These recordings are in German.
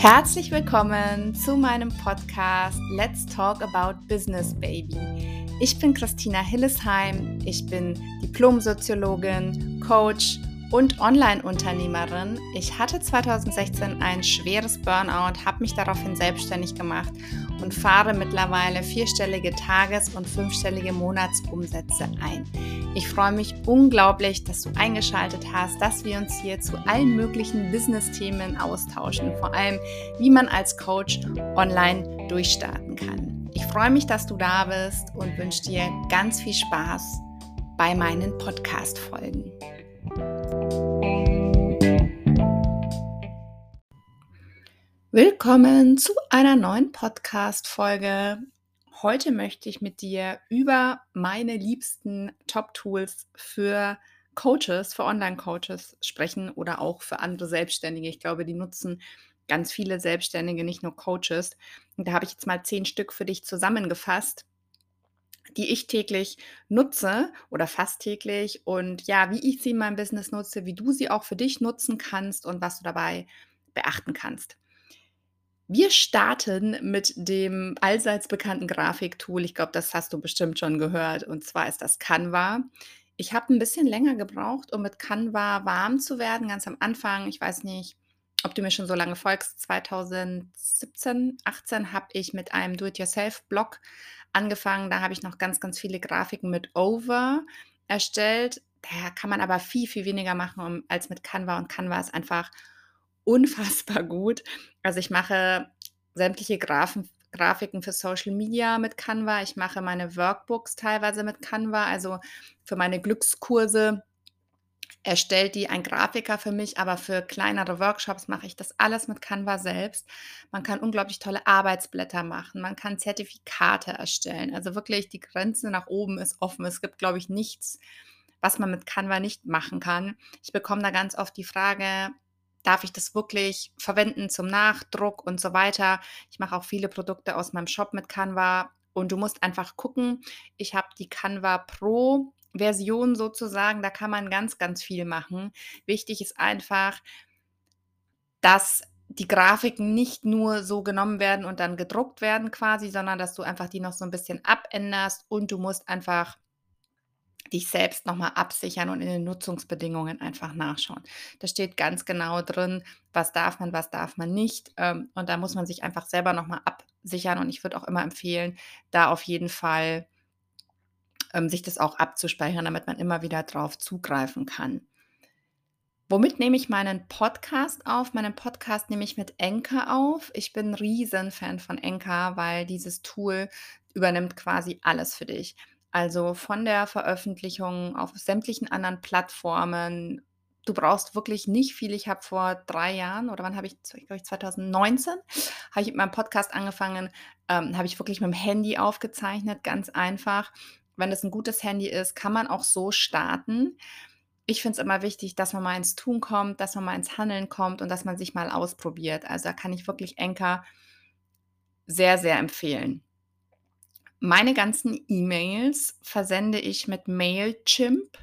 Herzlich willkommen zu meinem Podcast Let's Talk About Business Baby. Ich bin Christina Hillesheim, ich bin Diplomsoziologin, Coach und Online-Unternehmerin. Ich hatte 2016 ein schweres Burnout, habe mich daraufhin selbstständig gemacht und fahre mittlerweile vierstellige Tages- und fünfstellige Monatsumsätze ein. Ich freue mich unglaublich, dass du eingeschaltet hast, dass wir uns hier zu allen möglichen Business-Themen austauschen, vor allem wie man als Coach online durchstarten kann. Ich freue mich, dass du da bist und wünsche dir ganz viel Spaß bei meinen Podcast-Folgen. Willkommen zu einer neuen Podcast-Folge. Heute möchte ich mit dir über meine liebsten Top-Tools für Coaches, für Online-Coaches sprechen oder auch für andere Selbstständige. Ich glaube, die nutzen ganz viele Selbstständige, nicht nur Coaches. Und da habe ich jetzt mal zehn Stück für dich zusammengefasst, die ich täglich nutze oder fast täglich und ja, wie ich sie in meinem Business nutze, wie du sie auch für dich nutzen kannst und was du dabei beachten kannst. Wir starten mit dem allseits bekannten Grafiktool. Ich glaube, das hast du bestimmt schon gehört. Und zwar ist das Canva. Ich habe ein bisschen länger gebraucht, um mit Canva warm zu werden, ganz am Anfang. Ich weiß nicht, ob du mir schon so lange folgst. 2017, 18 habe ich mit einem Do-it-yourself-Blog angefangen. Da habe ich noch ganz, ganz viele Grafiken mit Over erstellt. Da kann man aber viel, viel weniger machen als mit Canva. Und Canva ist einfach unfassbar gut. Also ich mache sämtliche Graphen, Grafiken für Social Media mit Canva. Ich mache meine Workbooks teilweise mit Canva. Also für meine Glückskurse erstellt die ein Grafiker für mich, aber für kleinere Workshops mache ich das alles mit Canva selbst. Man kann unglaublich tolle Arbeitsblätter machen, man kann Zertifikate erstellen. Also wirklich die Grenze nach oben ist offen. Es gibt, glaube ich, nichts, was man mit Canva nicht machen kann. Ich bekomme da ganz oft die Frage, darf ich das wirklich verwenden zum Nachdruck und so weiter. Ich mache auch viele Produkte aus meinem Shop mit Canva und du musst einfach gucken. Ich habe die Canva Pro Version sozusagen, da kann man ganz, ganz viel machen. Wichtig ist einfach, dass die Grafiken nicht nur so genommen werden und dann gedruckt werden quasi, sondern dass du einfach die noch so ein bisschen abänderst und du musst einfach dich selbst nochmal absichern und in den Nutzungsbedingungen einfach nachschauen. Da steht ganz genau drin, was darf man, was darf man nicht. Ähm, und da muss man sich einfach selber nochmal absichern. Und ich würde auch immer empfehlen, da auf jeden Fall ähm, sich das auch abzuspeichern, damit man immer wieder drauf zugreifen kann. Womit nehme ich meinen Podcast auf? Meinen Podcast nehme ich mit Enker auf. Ich bin ein Riesenfan von Enker, weil dieses Tool übernimmt quasi alles für dich. Also von der Veröffentlichung auf sämtlichen anderen Plattformen. Du brauchst wirklich nicht viel. Ich habe vor drei Jahren oder wann habe ich, glaube ich 2019, habe ich mit meinem Podcast angefangen, ähm, habe ich wirklich mit dem Handy aufgezeichnet, ganz einfach. Wenn es ein gutes Handy ist, kann man auch so starten. Ich finde es immer wichtig, dass man mal ins Tun kommt, dass man mal ins Handeln kommt und dass man sich mal ausprobiert. Also da kann ich wirklich Enker sehr, sehr empfehlen. Meine ganzen E-Mails versende ich mit Mailchimp.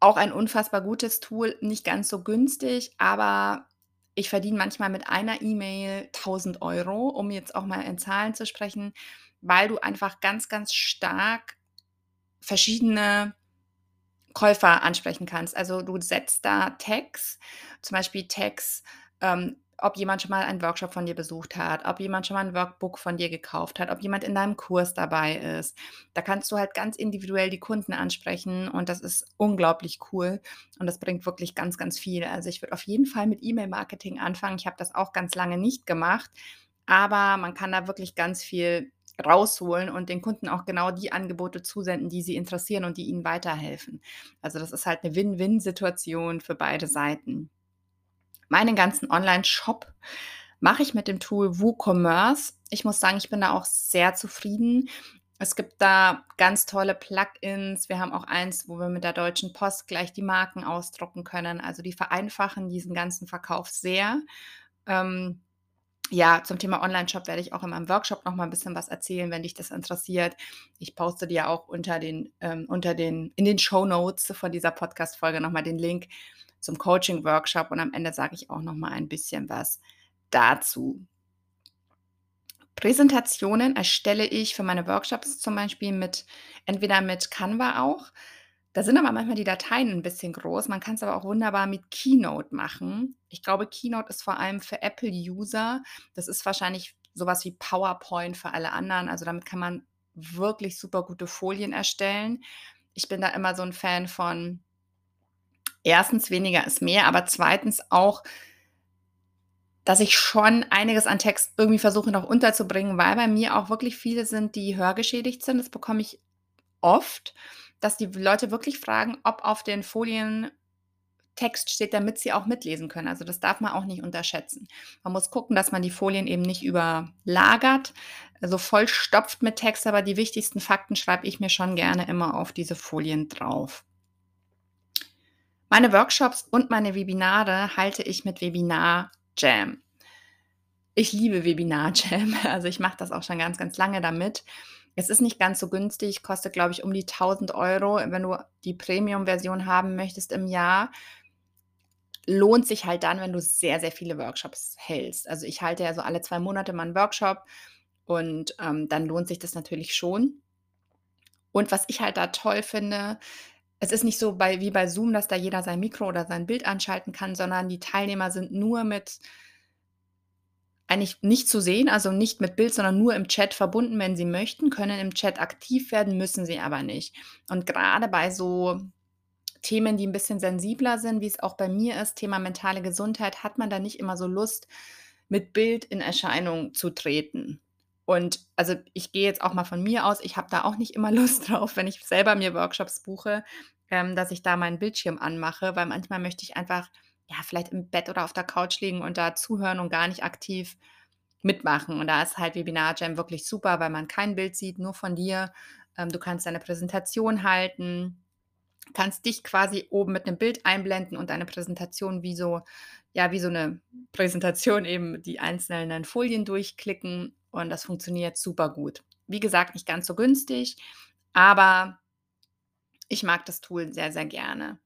Auch ein unfassbar gutes Tool, nicht ganz so günstig, aber ich verdiene manchmal mit einer E-Mail 1000 Euro, um jetzt auch mal in Zahlen zu sprechen, weil du einfach ganz, ganz stark verschiedene Käufer ansprechen kannst. Also du setzt da Tags, zum Beispiel Tags ähm, ob jemand schon mal einen Workshop von dir besucht hat, ob jemand schon mal ein Workbook von dir gekauft hat, ob jemand in deinem Kurs dabei ist. Da kannst du halt ganz individuell die Kunden ansprechen und das ist unglaublich cool und das bringt wirklich ganz, ganz viel. Also ich würde auf jeden Fall mit E-Mail-Marketing anfangen. Ich habe das auch ganz lange nicht gemacht, aber man kann da wirklich ganz viel rausholen und den Kunden auch genau die Angebote zusenden, die sie interessieren und die ihnen weiterhelfen. Also das ist halt eine Win-Win-Situation für beide Seiten. Meinen ganzen Online-Shop mache ich mit dem Tool WooCommerce. Ich muss sagen, ich bin da auch sehr zufrieden. Es gibt da ganz tolle Plugins. Wir haben auch eins, wo wir mit der Deutschen Post gleich die Marken ausdrucken können. Also die vereinfachen diesen ganzen Verkauf sehr. Ähm, ja, zum Thema Online-Shop werde ich auch in meinem Workshop noch mal ein bisschen was erzählen, wenn dich das interessiert. Ich poste dir auch unter den, ähm, unter den, in den Show Notes von dieser Podcast-Folge noch mal den Link zum Coaching-Workshop und am Ende sage ich auch noch mal ein bisschen was dazu. Präsentationen erstelle ich für meine Workshops zum Beispiel mit entweder mit Canva auch. Da sind aber manchmal die Dateien ein bisschen groß. Man kann es aber auch wunderbar mit Keynote machen. Ich glaube, Keynote ist vor allem für Apple-User. Das ist wahrscheinlich sowas wie PowerPoint für alle anderen. Also damit kann man wirklich super gute Folien erstellen. Ich bin da immer so ein Fan von erstens weniger ist mehr, aber zweitens auch dass ich schon einiges an Text irgendwie versuche noch unterzubringen, weil bei mir auch wirklich viele sind, die hörgeschädigt sind. Das bekomme ich oft, dass die Leute wirklich fragen, ob auf den Folien Text steht, damit sie auch mitlesen können. Also das darf man auch nicht unterschätzen. Man muss gucken, dass man die Folien eben nicht überlagert, also voll stopft mit Text, aber die wichtigsten Fakten schreibe ich mir schon gerne immer auf diese Folien drauf. Meine Workshops und meine Webinare halte ich mit Webinar Jam. Ich liebe Webinar Jam. Also ich mache das auch schon ganz, ganz lange damit. Es ist nicht ganz so günstig, kostet, glaube ich, um die 1000 Euro. Wenn du die Premium-Version haben möchtest im Jahr, lohnt sich halt dann, wenn du sehr, sehr viele Workshops hältst. Also ich halte ja so alle zwei Monate mal einen Workshop und ähm, dann lohnt sich das natürlich schon. Und was ich halt da toll finde, es ist nicht so bei, wie bei Zoom, dass da jeder sein Mikro oder sein Bild anschalten kann, sondern die Teilnehmer sind nur mit eigentlich nicht zu sehen, also nicht mit Bild, sondern nur im Chat verbunden, wenn sie möchten, können im Chat aktiv werden, müssen sie aber nicht. Und gerade bei so Themen, die ein bisschen sensibler sind, wie es auch bei mir ist, Thema mentale Gesundheit, hat man da nicht immer so Lust, mit Bild in Erscheinung zu treten. Und also ich gehe jetzt auch mal von mir aus, ich habe da auch nicht immer Lust drauf, wenn ich selber mir Workshops buche, ähm, dass ich da meinen Bildschirm anmache, weil manchmal möchte ich einfach, ja, vielleicht im Bett oder auf der Couch liegen und da zuhören und gar nicht aktiv mitmachen. Und da ist halt Webinar Jam wirklich super, weil man kein Bild sieht, nur von dir. Ähm, du kannst deine Präsentation halten, kannst dich quasi oben mit einem Bild einblenden und deine Präsentation wie so, ja, wie so eine Präsentation eben die einzelnen Folien durchklicken und das funktioniert super gut. Wie gesagt, nicht ganz so günstig, aber ich mag das Tool sehr, sehr gerne.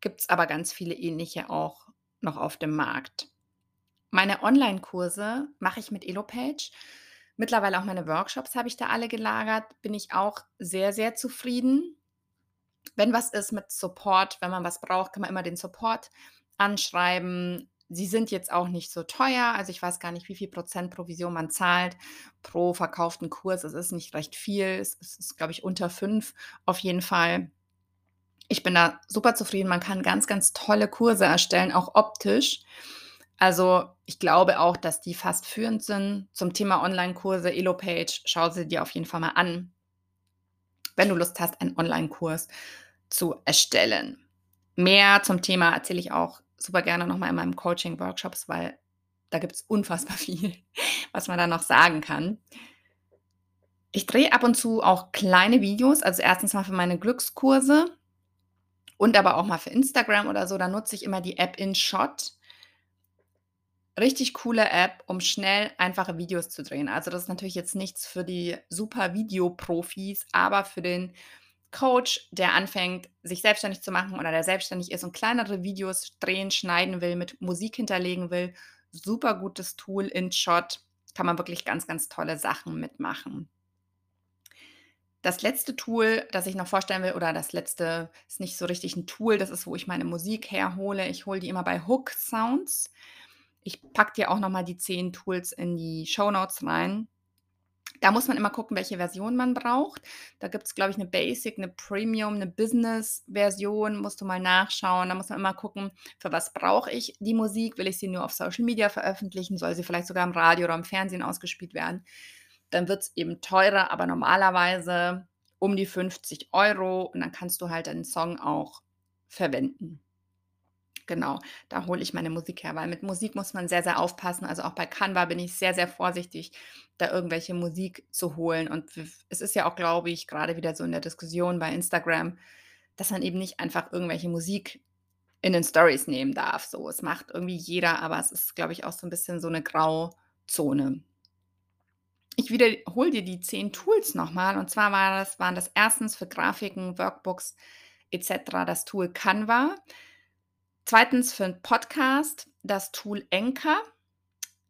Gibt es aber ganz viele ähnliche auch noch auf dem Markt. Meine Online-Kurse mache ich mit Elopage. Mittlerweile auch meine Workshops habe ich da alle gelagert. Bin ich auch sehr, sehr zufrieden. Wenn was ist mit Support, wenn man was braucht, kann man immer den Support anschreiben. Sie sind jetzt auch nicht so teuer. Also ich weiß gar nicht, wie viel Prozent Provision man zahlt pro verkauften Kurs. Es ist nicht recht viel. Es ist, glaube ich, unter fünf auf jeden Fall. Ich bin da super zufrieden. Man kann ganz, ganz tolle Kurse erstellen, auch optisch. Also ich glaube auch, dass die fast führend sind zum Thema Online-Kurse. Elopage, schau sie dir auf jeden Fall mal an, wenn du Lust hast, einen Online-Kurs zu erstellen. Mehr zum Thema erzähle ich auch super gerne nochmal in meinem Coaching-Workshops, weil da gibt es unfassbar viel, was man da noch sagen kann. Ich drehe ab und zu auch kleine Videos, also erstens mal für meine Glückskurse und aber auch mal für Instagram oder so. Da nutze ich immer die App InShot. Richtig coole App, um schnell einfache Videos zu drehen. Also das ist natürlich jetzt nichts für die super Videoprofis, aber für den Coach, der anfängt, sich selbstständig zu machen oder der selbstständig ist und kleinere Videos drehen, schneiden will, mit Musik hinterlegen will, super gutes Tool in Shot, kann man wirklich ganz, ganz tolle Sachen mitmachen. Das letzte Tool, das ich noch vorstellen will, oder das letzte ist nicht so richtig ein Tool, das ist, wo ich meine Musik herhole. Ich hole die immer bei Hook Sounds. Ich packe dir auch nochmal die zehn Tools in die Show Notes rein. Da muss man immer gucken, welche Version man braucht. Da gibt es, glaube ich, eine Basic, eine Premium, eine Business-Version. Musst du mal nachschauen. Da muss man immer gucken, für was brauche ich die Musik? Will ich sie nur auf Social Media veröffentlichen? Soll sie vielleicht sogar im Radio oder im Fernsehen ausgespielt werden? Dann wird es eben teurer, aber normalerweise um die 50 Euro. Und dann kannst du halt deinen Song auch verwenden. Genau, da hole ich meine Musik her, weil mit Musik muss man sehr, sehr aufpassen. Also auch bei Canva bin ich sehr, sehr vorsichtig, da irgendwelche Musik zu holen. Und es ist ja auch, glaube ich, gerade wieder so in der Diskussion bei Instagram, dass man eben nicht einfach irgendwelche Musik in den Stories nehmen darf. So, es macht irgendwie jeder, aber es ist, glaube ich, auch so ein bisschen so eine Grauzone. Ich wiederhole dir die zehn Tools nochmal. Und zwar war das, waren das erstens für Grafiken, Workbooks etc. das Tool Canva. Zweitens für einen Podcast das Tool Anchor.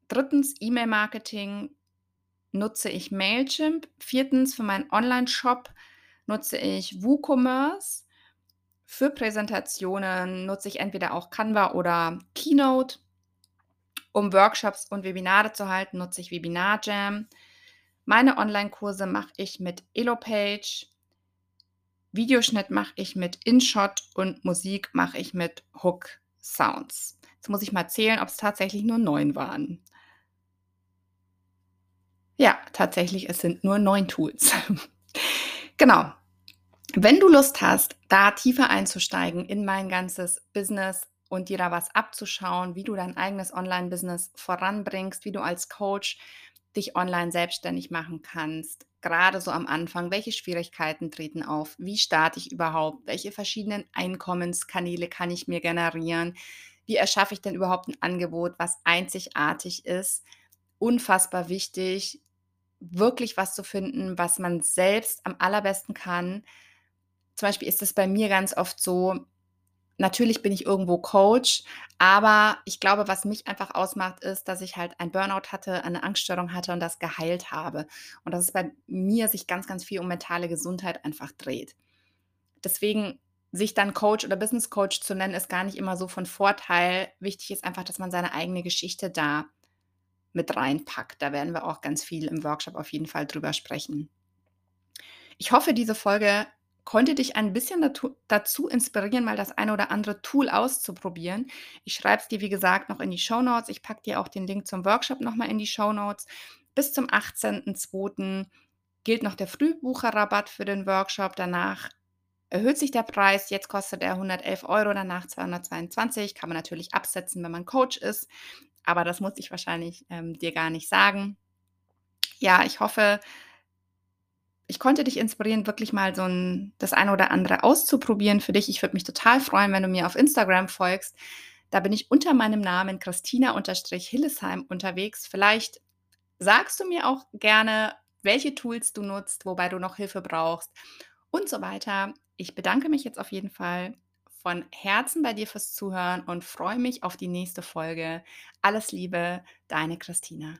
drittens E-Mail-Marketing nutze ich Mailchimp. Viertens für meinen Online-Shop nutze ich WooCommerce. Für Präsentationen nutze ich entweder auch Canva oder Keynote. Um Workshops und Webinare zu halten, nutze ich Webinar Jam. Meine Online-Kurse mache ich mit Elopage. Videoschnitt mache ich mit InShot und Musik mache ich mit Hook Sounds. Jetzt muss ich mal zählen, ob es tatsächlich nur neun waren. Ja, tatsächlich, es sind nur neun Tools. genau. Wenn du Lust hast, da tiefer einzusteigen in mein ganzes Business und dir da was abzuschauen, wie du dein eigenes Online-Business voranbringst, wie du als Coach dich online selbstständig machen kannst, gerade so am Anfang, welche Schwierigkeiten treten auf, wie starte ich überhaupt, welche verschiedenen Einkommenskanäle kann ich mir generieren, wie erschaffe ich denn überhaupt ein Angebot, was einzigartig ist, unfassbar wichtig, wirklich was zu finden, was man selbst am allerbesten kann. Zum Beispiel ist es bei mir ganz oft so, Natürlich bin ich irgendwo Coach, aber ich glaube, was mich einfach ausmacht, ist, dass ich halt ein Burnout hatte, eine Angststörung hatte und das geheilt habe. Und dass es bei mir sich ganz, ganz viel um mentale Gesundheit einfach dreht. Deswegen sich dann Coach oder Business Coach zu nennen, ist gar nicht immer so von Vorteil. Wichtig ist einfach, dass man seine eigene Geschichte da mit reinpackt. Da werden wir auch ganz viel im Workshop auf jeden Fall drüber sprechen. Ich hoffe, diese Folge konnte dich ein bisschen dazu, dazu inspirieren, mal das eine oder andere Tool auszuprobieren. Ich schreibe es dir, wie gesagt, noch in die Show Notes. Ich packe dir auch den Link zum Workshop nochmal in die Show Notes. Bis zum 18.02. gilt noch der Frühbucherrabatt für den Workshop. Danach erhöht sich der Preis. Jetzt kostet er 111 Euro, danach 222. Kann man natürlich absetzen, wenn man Coach ist. Aber das muss ich wahrscheinlich ähm, dir gar nicht sagen. Ja, ich hoffe, ich konnte dich inspirieren, wirklich mal so ein, das eine oder andere auszuprobieren für dich. Ich würde mich total freuen, wenn du mir auf Instagram folgst. Da bin ich unter meinem Namen Christina-Hillesheim unterwegs. Vielleicht sagst du mir auch gerne, welche Tools du nutzt, wobei du noch Hilfe brauchst und so weiter. Ich bedanke mich jetzt auf jeden Fall von Herzen bei dir fürs Zuhören und freue mich auf die nächste Folge. Alles Liebe, deine Christina.